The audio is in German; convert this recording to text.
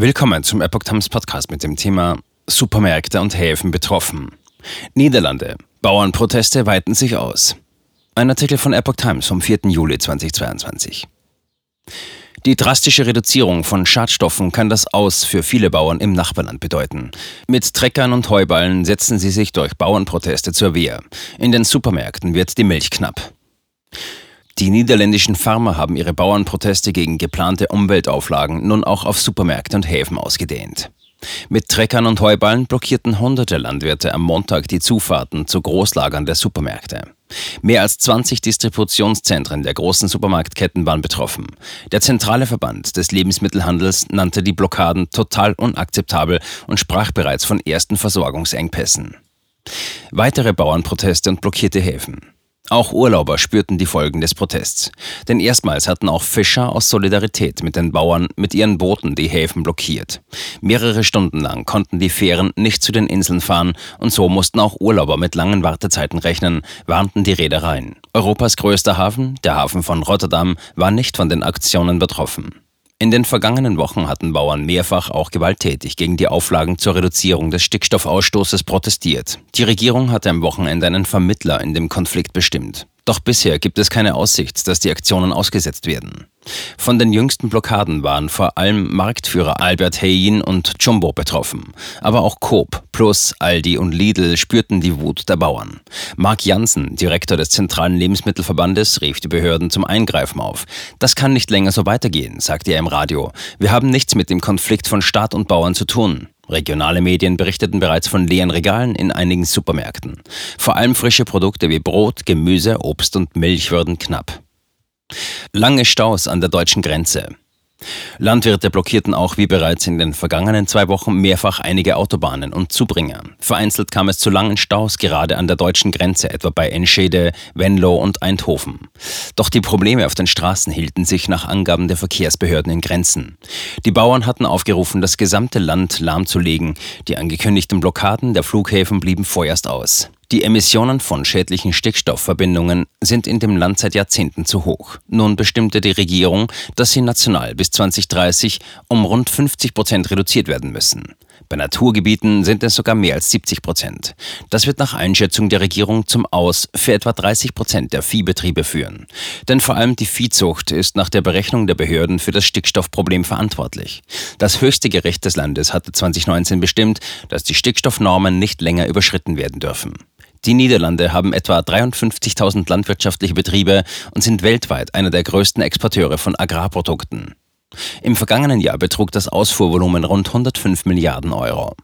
Willkommen zum Epoch Times Podcast mit dem Thema Supermärkte und Häfen betroffen. Niederlande. Bauernproteste weiten sich aus. Ein Artikel von Epoch Times vom 4. Juli 2022. Die drastische Reduzierung von Schadstoffen kann das Aus für viele Bauern im Nachbarland bedeuten. Mit Treckern und Heuballen setzen sie sich durch Bauernproteste zur Wehr. In den Supermärkten wird die Milch knapp. Die niederländischen Farmer haben ihre Bauernproteste gegen geplante Umweltauflagen nun auch auf Supermärkte und Häfen ausgedehnt. Mit Treckern und Heuballen blockierten hunderte Landwirte am Montag die Zufahrten zu Großlagern der Supermärkte. Mehr als 20 Distributionszentren der großen Supermarktketten waren betroffen. Der zentrale Verband des Lebensmittelhandels nannte die Blockaden total unakzeptabel und sprach bereits von ersten Versorgungsengpässen. Weitere Bauernproteste und blockierte Häfen. Auch Urlauber spürten die Folgen des Protests. Denn erstmals hatten auch Fischer aus Solidarität mit den Bauern mit ihren Booten die Häfen blockiert. Mehrere Stunden lang konnten die Fähren nicht zu den Inseln fahren und so mussten auch Urlauber mit langen Wartezeiten rechnen, warnten die Reedereien. Europas größter Hafen, der Hafen von Rotterdam, war nicht von den Aktionen betroffen. In den vergangenen Wochen hatten Bauern mehrfach auch gewalttätig gegen die Auflagen zur Reduzierung des Stickstoffausstoßes protestiert. Die Regierung hatte am Wochenende einen Vermittler in dem Konflikt bestimmt. Doch bisher gibt es keine Aussicht, dass die Aktionen ausgesetzt werden. Von den jüngsten Blockaden waren vor allem Marktführer Albert Heijn und Jumbo betroffen. Aber auch Coop, Plus, Aldi und Lidl spürten die Wut der Bauern. Mark Janssen, Direktor des Zentralen Lebensmittelverbandes, rief die Behörden zum Eingreifen auf. Das kann nicht länger so weitergehen, sagte er im Radio. Wir haben nichts mit dem Konflikt von Staat und Bauern zu tun. Regionale Medien berichteten bereits von leeren Regalen in einigen Supermärkten. Vor allem frische Produkte wie Brot, Gemüse, Obst und Milch würden knapp. Lange Staus an der deutschen Grenze. Landwirte blockierten auch wie bereits in den vergangenen zwei Wochen mehrfach einige Autobahnen und Zubringer. Vereinzelt kam es zu langen Staus gerade an der deutschen Grenze, etwa bei Enschede, Venlo und Eindhoven. Doch die Probleme auf den Straßen hielten sich nach Angaben der Verkehrsbehörden in Grenzen. Die Bauern hatten aufgerufen, das gesamte Land lahmzulegen. Die angekündigten Blockaden der Flughäfen blieben vorerst aus. Die Emissionen von schädlichen Stickstoffverbindungen sind in dem Land seit Jahrzehnten zu hoch. Nun bestimmte die Regierung, dass sie national bis 2030 um rund 50 Prozent reduziert werden müssen. Bei Naturgebieten sind es sogar mehr als 70 Prozent. Das wird nach Einschätzung der Regierung zum Aus für etwa 30 Prozent der Viehbetriebe führen. Denn vor allem die Viehzucht ist nach der Berechnung der Behörden für das Stickstoffproblem verantwortlich. Das höchste Gericht des Landes hatte 2019 bestimmt, dass die Stickstoffnormen nicht länger überschritten werden dürfen. Die Niederlande haben etwa 53.000 landwirtschaftliche Betriebe und sind weltweit einer der größten Exporteure von Agrarprodukten. Im vergangenen Jahr betrug das Ausfuhrvolumen rund 105 Milliarden Euro.